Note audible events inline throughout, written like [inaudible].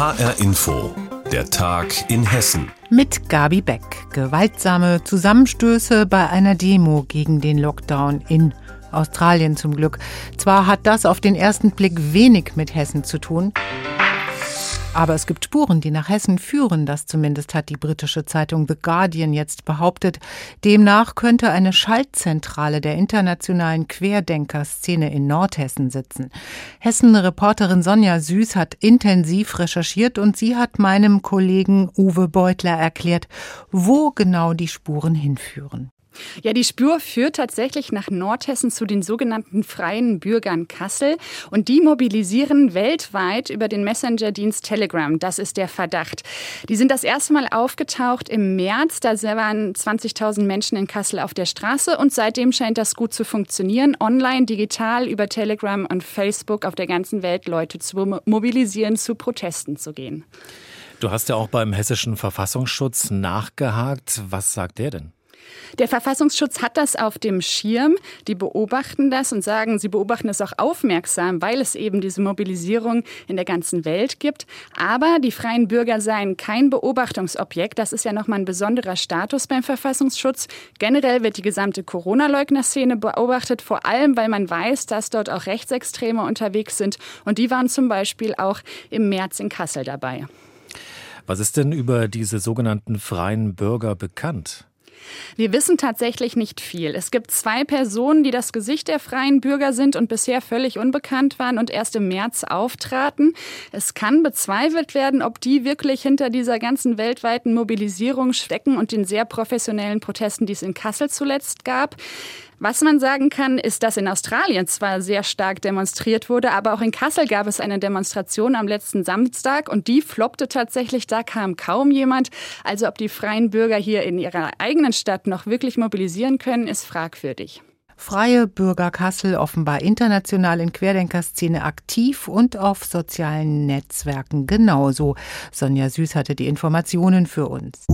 HR Info, der Tag in Hessen. Mit Gabi Beck. Gewaltsame Zusammenstöße bei einer Demo gegen den Lockdown in Australien zum Glück. Zwar hat das auf den ersten Blick wenig mit Hessen zu tun, aber es gibt Spuren, die nach Hessen führen, das zumindest hat die britische Zeitung The Guardian jetzt behauptet. Demnach könnte eine Schaltzentrale der internationalen Querdenkerszene in Nordhessen sitzen. Hessen-Reporterin Sonja Süß hat intensiv recherchiert und sie hat meinem Kollegen Uwe Beutler erklärt, wo genau die Spuren hinführen. Ja, die Spur führt tatsächlich nach Nordhessen zu den sogenannten Freien Bürgern Kassel und die mobilisieren weltweit über den Messenger-Dienst Telegram. Das ist der Verdacht. Die sind das erste Mal aufgetaucht im März. Da waren 20.000 Menschen in Kassel auf der Straße und seitdem scheint das gut zu funktionieren. Online, digital, über Telegram und Facebook auf der ganzen Welt Leute zu mobilisieren, zu Protesten zu gehen. Du hast ja auch beim hessischen Verfassungsschutz nachgehakt. Was sagt der denn? Der Verfassungsschutz hat das auf dem Schirm. Die beobachten das und sagen, sie beobachten es auch aufmerksam, weil es eben diese Mobilisierung in der ganzen Welt gibt. Aber die freien Bürger seien kein Beobachtungsobjekt. Das ist ja nochmal ein besonderer Status beim Verfassungsschutz. Generell wird die gesamte Corona-Leugner-Szene beobachtet, vor allem weil man weiß, dass dort auch Rechtsextreme unterwegs sind. Und die waren zum Beispiel auch im März in Kassel dabei. Was ist denn über diese sogenannten freien Bürger bekannt? Wir wissen tatsächlich nicht viel. Es gibt zwei Personen, die das Gesicht der freien Bürger sind und bisher völlig unbekannt waren und erst im März auftraten. Es kann bezweifelt werden, ob die wirklich hinter dieser ganzen weltweiten Mobilisierung stecken und den sehr professionellen Protesten, die es in Kassel zuletzt gab. Was man sagen kann, ist, dass in Australien zwar sehr stark demonstriert wurde, aber auch in Kassel gab es eine Demonstration am letzten Samstag und die floppte tatsächlich. Da kam kaum jemand. Also ob die freien Bürger hier in ihrer eigenen Stadt noch wirklich mobilisieren können, ist fragwürdig. Freie Bürger Kassel offenbar international in Querdenkerszene aktiv und auf sozialen Netzwerken genauso. Sonja Süß hatte die Informationen für uns.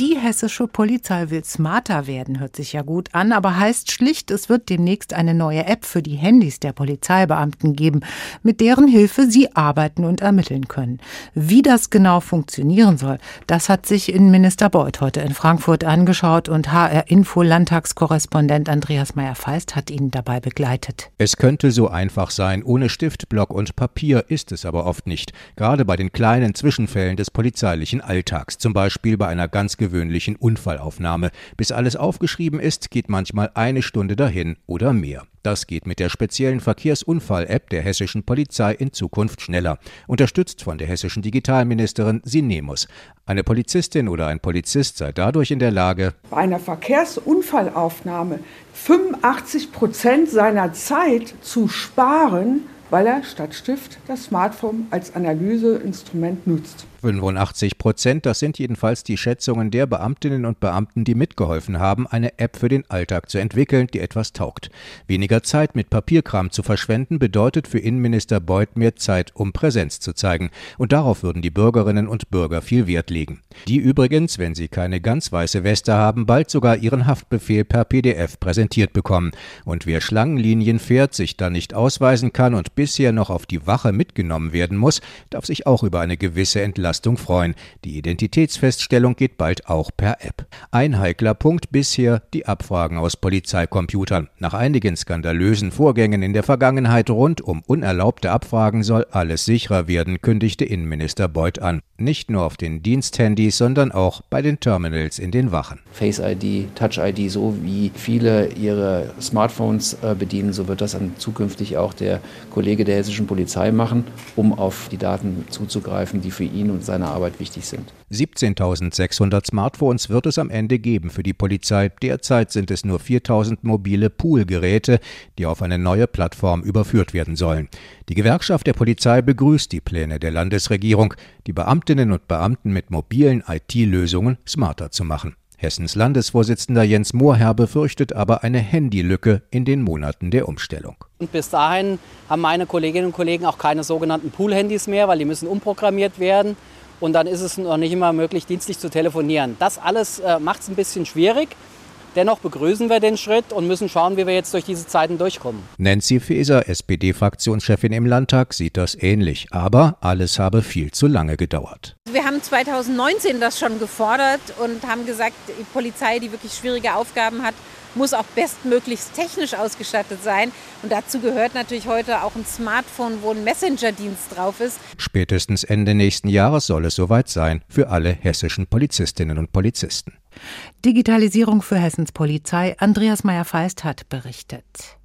Die hessische Polizei will smarter werden, hört sich ja gut an, aber heißt schlicht, es wird demnächst eine neue App für die Handys der Polizeibeamten geben, mit deren Hilfe sie arbeiten und ermitteln können. Wie das genau funktionieren soll, das hat sich Innenminister Beuth heute in Frankfurt angeschaut und HR-Info-Landtagskorrespondent Andreas Meyer-Feist hat ihn dabei begleitet. Es könnte so einfach sein, ohne Stift, Block und Papier ist es aber oft nicht. Gerade bei den kleinen Zwischenfällen des polizeilichen Alltags, zum Beispiel bei einer ganz ungewöhnlichen Unfallaufnahme. Bis alles aufgeschrieben ist, geht manchmal eine Stunde dahin oder mehr. Das geht mit der speziellen Verkehrsunfall-App der hessischen Polizei in Zukunft schneller, unterstützt von der hessischen Digitalministerin Sinemus. Eine Polizistin oder ein Polizist sei dadurch in der Lage, bei einer Verkehrsunfallaufnahme 85 Prozent seiner Zeit zu sparen, weil er statt Stift das Smartphone als Analyseinstrument nutzt. 85 Prozent, das sind jedenfalls die Schätzungen der Beamtinnen und Beamten, die mitgeholfen haben, eine App für den Alltag zu entwickeln, die etwas taugt. Weniger Zeit mit Papierkram zu verschwenden bedeutet für Innenminister Beuth mehr Zeit, um Präsenz zu zeigen. Und darauf würden die Bürgerinnen und Bürger viel Wert legen. Die übrigens, wenn sie keine ganz weiße Weste haben, bald sogar ihren Haftbefehl per PDF präsentiert bekommen. Und wer Schlangenlinien fährt, sich dann nicht ausweisen kann und bisher noch auf die Wache mitgenommen werden muss, darf sich auch über eine gewisse Entlastung Entlastung freuen. Die Identitätsfeststellung geht bald auch per App. Ein heikler Punkt bisher die Abfragen aus Polizeicomputern. Nach einigen skandalösen Vorgängen in der Vergangenheit rund um unerlaubte Abfragen soll alles sicherer werden, kündigte Innenminister Beuth an. Nicht nur auf den Diensthandys, sondern auch bei den Terminals in den Wachen. Face ID, Touch ID, so wie viele ihre Smartphones äh, bedienen, so wird das dann zukünftig auch der Kollege der hessischen Polizei machen, um auf die Daten zuzugreifen, die für ihn und seiner Arbeit wichtig sind. 17.600 Smartphones wird es am Ende geben für die Polizei. Derzeit sind es nur 4.000 mobile Poolgeräte, die auf eine neue Plattform überführt werden sollen. Die Gewerkschaft der Polizei begrüßt die Pläne der Landesregierung, die Beamtinnen und Beamten mit mobilen IT-Lösungen smarter zu machen. Hessens Landesvorsitzender Jens Mohrherr befürchtet aber eine Handylücke in den Monaten der Umstellung. Und bis dahin haben meine Kolleginnen und Kollegen auch keine sogenannten Pool-Handys mehr, weil die müssen umprogrammiert werden. Und dann ist es noch nicht immer möglich, dienstlich zu telefonieren. Das alles äh, macht es ein bisschen schwierig. Dennoch begrüßen wir den Schritt und müssen schauen, wie wir jetzt durch diese Zeiten durchkommen. Nancy Faeser, SPD-Fraktionschefin im Landtag, sieht das ähnlich. Aber alles habe viel zu lange gedauert. Wir haben 2019 das schon gefordert und haben gesagt, die Polizei, die wirklich schwierige Aufgaben hat, muss auch bestmöglichst technisch ausgestattet sein. Und dazu gehört natürlich heute auch ein Smartphone, wo ein Messenger-Dienst drauf ist. Spätestens Ende nächsten Jahres soll es soweit sein für alle hessischen Polizistinnen und Polizisten. Digitalisierung für Hessens Polizei. Andreas Meyer-Feist hat berichtet.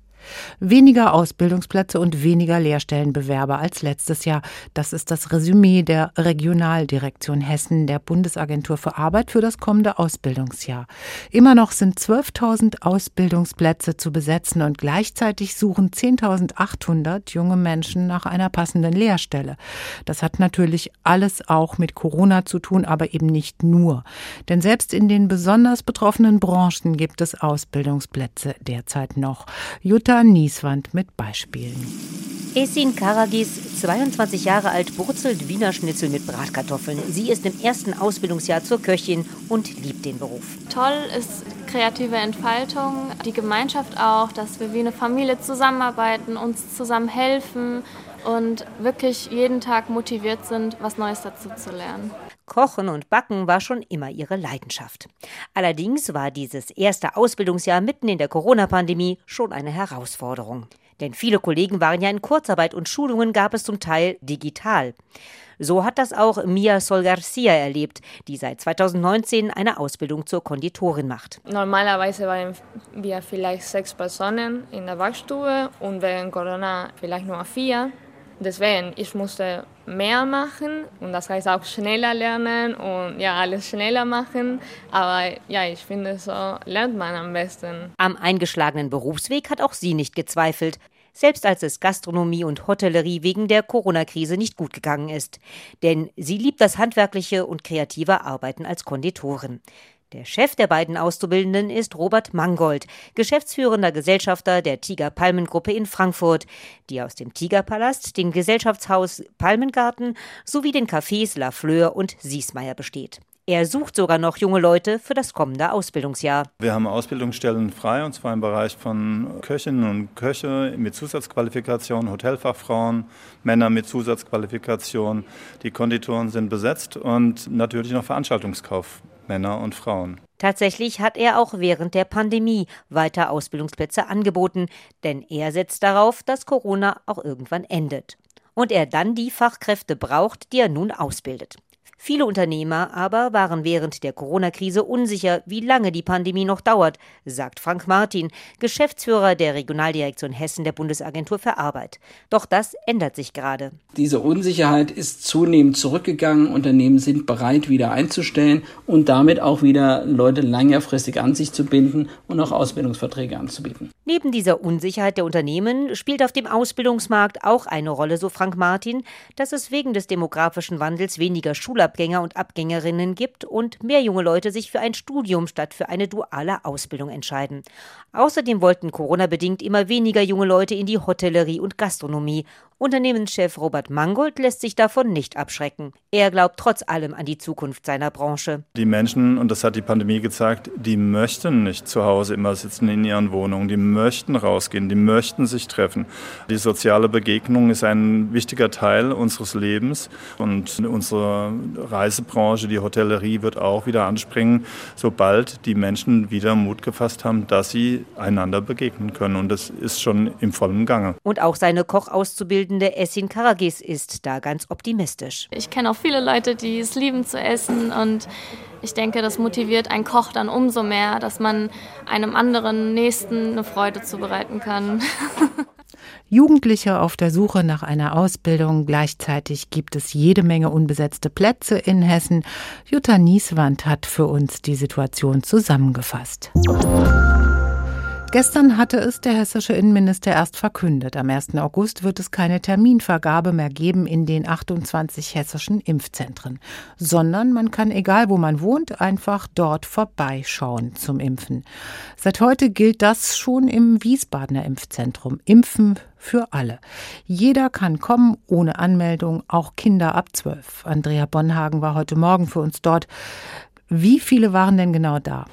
Weniger Ausbildungsplätze und weniger Lehrstellenbewerber als letztes Jahr. Das ist das Resümee der Regionaldirektion Hessen der Bundesagentur für Arbeit für das kommende Ausbildungsjahr. Immer noch sind 12.000 Ausbildungsplätze zu besetzen und gleichzeitig suchen 10.800 junge Menschen nach einer passenden Lehrstelle. Das hat natürlich alles auch mit Corona zu tun, aber eben nicht nur. Denn selbst in den besonders betroffenen Branchen gibt es Ausbildungsplätze derzeit noch. Jutta Jutta Nieswand mit Beispielen. Esin Karagis, 22 Jahre alt, brutzelt Wiener Schnitzel mit Bratkartoffeln. Sie ist im ersten Ausbildungsjahr zur Köchin und liebt den Beruf. Toll ist kreative Entfaltung, die Gemeinschaft auch, dass wir wie eine Familie zusammenarbeiten, uns zusammen helfen und wirklich jeden Tag motiviert sind, was Neues dazu zu lernen. Kochen und Backen war schon immer ihre Leidenschaft. Allerdings war dieses erste Ausbildungsjahr mitten in der Corona-Pandemie schon eine Herausforderung. Denn viele Kollegen waren ja in Kurzarbeit und Schulungen gab es zum Teil digital. So hat das auch Mia Sol Garcia erlebt, die seit 2019 eine Ausbildung zur Konditorin macht. Normalerweise waren wir vielleicht sechs Personen in der Backstube und wegen Corona vielleicht nur vier. Deswegen, ich musste mehr machen und das heißt auch schneller lernen und ja, alles schneller machen. Aber ja, ich finde, so lernt man am besten. Am eingeschlagenen Berufsweg hat auch sie nicht gezweifelt selbst als es Gastronomie und Hotellerie wegen der Corona-Krise nicht gut gegangen ist. Denn sie liebt das handwerkliche und kreative Arbeiten als Konditorin. Der Chef der beiden Auszubildenden ist Robert Mangold, geschäftsführender Gesellschafter der Tiger Palmengruppe in Frankfurt, die aus dem Tigerpalast, dem Gesellschaftshaus Palmengarten sowie den Cafés La Fleur und Siesmeier besteht. Er sucht sogar noch junge Leute für das kommende Ausbildungsjahr. Wir haben Ausbildungsstellen frei, und zwar im Bereich von Köchinnen und Köche mit Zusatzqualifikation, Hotelfachfrauen, Männer mit Zusatzqualifikation. Die Konditoren sind besetzt und natürlich noch Veranstaltungskauf. Männer und Frauen. Tatsächlich hat er auch während der Pandemie weiter Ausbildungsplätze angeboten, denn er setzt darauf, dass Corona auch irgendwann endet. Und er dann die Fachkräfte braucht, die er nun ausbildet. Viele Unternehmer aber waren während der Corona-Krise unsicher, wie lange die Pandemie noch dauert, sagt Frank Martin, Geschäftsführer der Regionaldirektion Hessen der Bundesagentur für Arbeit. Doch das ändert sich gerade. Diese Unsicherheit ist zunehmend zurückgegangen. Unternehmen sind bereit, wieder einzustellen und damit auch wieder Leute längerfristig an sich zu binden und auch Ausbildungsverträge anzubieten. Neben dieser Unsicherheit der Unternehmen spielt auf dem Ausbildungsmarkt auch eine Rolle, so Frank Martin, dass es wegen des demografischen Wandels weniger Schulabgänger und Abgängerinnen gibt und mehr junge Leute sich für ein Studium statt für eine duale Ausbildung entscheiden. Außerdem wollten Corona-bedingt immer weniger junge Leute in die Hotellerie und Gastronomie Unternehmenschef Robert Mangold lässt sich davon nicht abschrecken. Er glaubt trotz allem an die Zukunft seiner Branche. Die Menschen, und das hat die Pandemie gezeigt, die möchten nicht zu Hause immer sitzen in ihren Wohnungen. Die möchten rausgehen, die möchten sich treffen. Die soziale Begegnung ist ein wichtiger Teil unseres Lebens. Und unsere Reisebranche, die Hotellerie, wird auch wieder anspringen, sobald die Menschen wieder Mut gefasst haben, dass sie einander begegnen können. Und das ist schon im vollen Gange. Und auch seine Kochauszubildung bildende Essin Karagis ist da ganz optimistisch. Ich kenne auch viele Leute, die es lieben zu essen und ich denke, das motiviert einen Koch dann umso mehr, dass man einem anderen Nächsten eine Freude zubereiten kann. [laughs] Jugendliche auf der Suche nach einer Ausbildung. Gleichzeitig gibt es jede Menge unbesetzte Plätze in Hessen. Jutta Nieswand hat für uns die Situation zusammengefasst. Gestern hatte es der hessische Innenminister erst verkündet. Am 1. August wird es keine Terminvergabe mehr geben in den 28 hessischen Impfzentren, sondern man kann, egal wo man wohnt, einfach dort vorbeischauen zum Impfen. Seit heute gilt das schon im Wiesbadener Impfzentrum. Impfen für alle. Jeder kann kommen ohne Anmeldung, auch Kinder ab 12. Andrea Bonhagen war heute Morgen für uns dort. Wie viele waren denn genau da?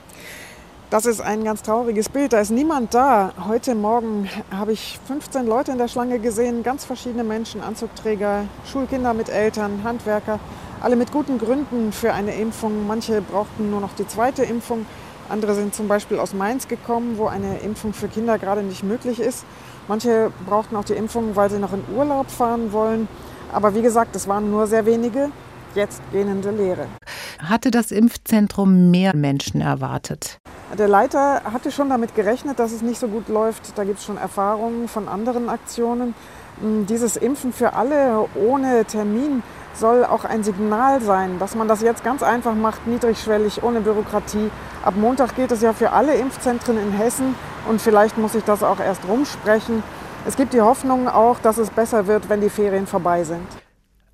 Das ist ein ganz trauriges Bild. Da ist niemand da. Heute Morgen habe ich 15 Leute in der Schlange gesehen, ganz verschiedene Menschen, Anzugträger, Schulkinder mit Eltern, Handwerker, alle mit guten Gründen für eine Impfung. Manche brauchten nur noch die zweite Impfung. Andere sind zum Beispiel aus Mainz gekommen, wo eine Impfung für Kinder gerade nicht möglich ist. Manche brauchten auch die Impfung, weil sie noch in Urlaub fahren wollen. Aber wie gesagt, es waren nur sehr wenige, jetzt gähnende Leere. Hatte das Impfzentrum mehr Menschen erwartet? Der Leiter hatte schon damit gerechnet, dass es nicht so gut läuft. Da gibt es schon Erfahrungen von anderen Aktionen. Hm, dieses Impfen für alle ohne Termin soll auch ein Signal sein, dass man das jetzt ganz einfach macht, niedrigschwellig, ohne Bürokratie. Ab Montag gilt es ja für alle Impfzentren in Hessen und vielleicht muss ich das auch erst rumsprechen. Es gibt die Hoffnung auch, dass es besser wird, wenn die Ferien vorbei sind.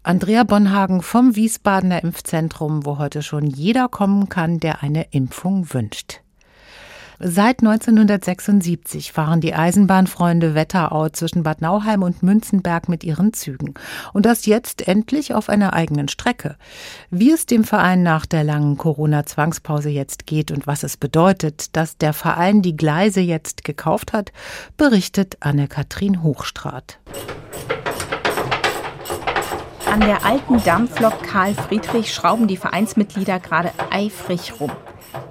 Andrea Bonhagen vom Wiesbadener Impfzentrum, wo heute schon jeder kommen kann, der eine Impfung wünscht. Seit 1976 fahren die Eisenbahnfreunde Wetterau zwischen Bad Nauheim und Münzenberg mit ihren Zügen. Und das jetzt endlich auf einer eigenen Strecke. Wie es dem Verein nach der langen Corona-Zwangspause jetzt geht und was es bedeutet, dass der Verein die Gleise jetzt gekauft hat, berichtet Anne-Kathrin Hochstrat. An der alten Dampflok Karl Friedrich schrauben die Vereinsmitglieder gerade eifrig rum.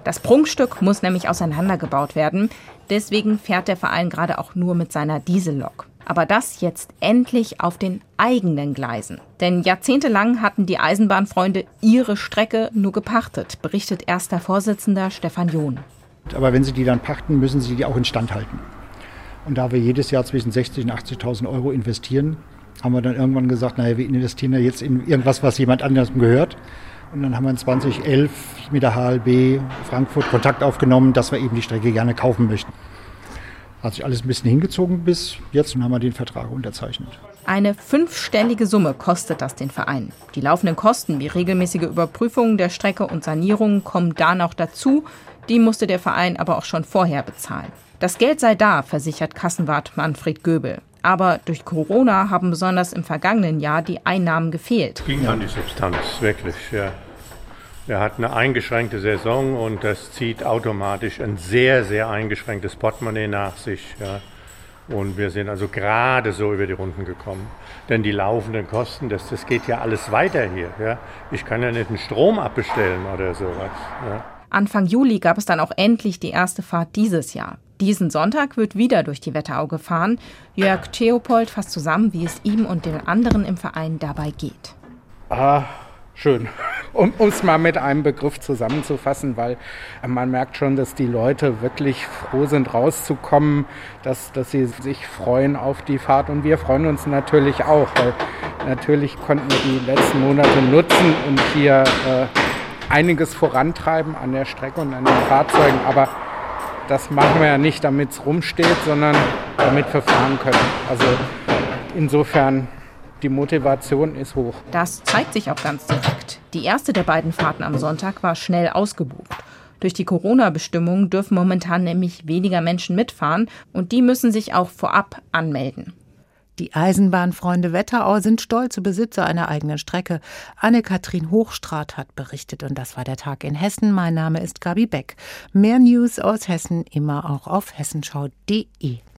Das Prunkstück muss nämlich auseinandergebaut werden. Deswegen fährt der Verein gerade auch nur mit seiner Diesellok. Aber das jetzt endlich auf den eigenen Gleisen. Denn jahrzehntelang hatten die Eisenbahnfreunde ihre Strecke nur gepachtet, berichtet erster Vorsitzender Stefan John. Aber wenn sie die dann pachten, müssen sie die auch instand halten. Und da wir jedes Jahr zwischen 60.000 und 80.000 Euro investieren, haben wir dann irgendwann gesagt, naja, wir investieren ja jetzt in irgendwas, was jemand anderem gehört. Und dann haben wir in 2011 mit der HLB Frankfurt Kontakt aufgenommen, dass wir eben die Strecke gerne kaufen möchten. Hat sich alles ein bisschen hingezogen bis jetzt und haben wir den Vertrag unterzeichnet. Eine fünfstellige Summe kostet das den Verein. Die laufenden Kosten wie regelmäßige Überprüfungen der Strecke und Sanierungen kommen da noch dazu. Die musste der Verein aber auch schon vorher bezahlen. Das Geld sei da, versichert Kassenwart Manfred Göbel. Aber durch Corona haben besonders im vergangenen Jahr die Einnahmen gefehlt. Es ging an die Substanz, wirklich. Ja. Wir hatten eine eingeschränkte Saison und das zieht automatisch ein sehr, sehr eingeschränktes Portemonnaie nach sich. Ja. Und wir sind also gerade so über die Runden gekommen. Denn die laufenden Kosten, das, das geht ja alles weiter hier. Ja. Ich kann ja nicht einen Strom abbestellen oder sowas. Ja. Anfang Juli gab es dann auch endlich die erste Fahrt dieses Jahr. Diesen Sonntag wird wieder durch die Wetterau gefahren. Jörg Theopold fasst zusammen, wie es ihm und den anderen im Verein dabei geht. Ah, schön. [laughs] Um es mal mit einem Begriff zusammenzufassen, weil man merkt schon, dass die Leute wirklich froh sind, rauszukommen, dass, dass sie sich freuen auf die Fahrt. Und wir freuen uns natürlich auch, weil natürlich konnten wir die letzten Monate nutzen und hier äh, einiges vorantreiben an der Strecke und an den Fahrzeugen. Aber das machen wir ja nicht, damit es rumsteht, sondern damit wir fahren können. Also insofern, die Motivation ist hoch. Das zeigt sich auch ganz direkt. Die erste der beiden Fahrten am Sonntag war schnell ausgebucht. Durch die Corona-Bestimmungen dürfen momentan nämlich weniger Menschen mitfahren und die müssen sich auch vorab anmelden. Die Eisenbahnfreunde Wetterau sind stolze Besitzer einer eigenen Strecke. Anne-Kathrin Hochstrat hat berichtet und das war der Tag in Hessen. Mein Name ist Gabi Beck. Mehr News aus Hessen immer auch auf hessenschau.de.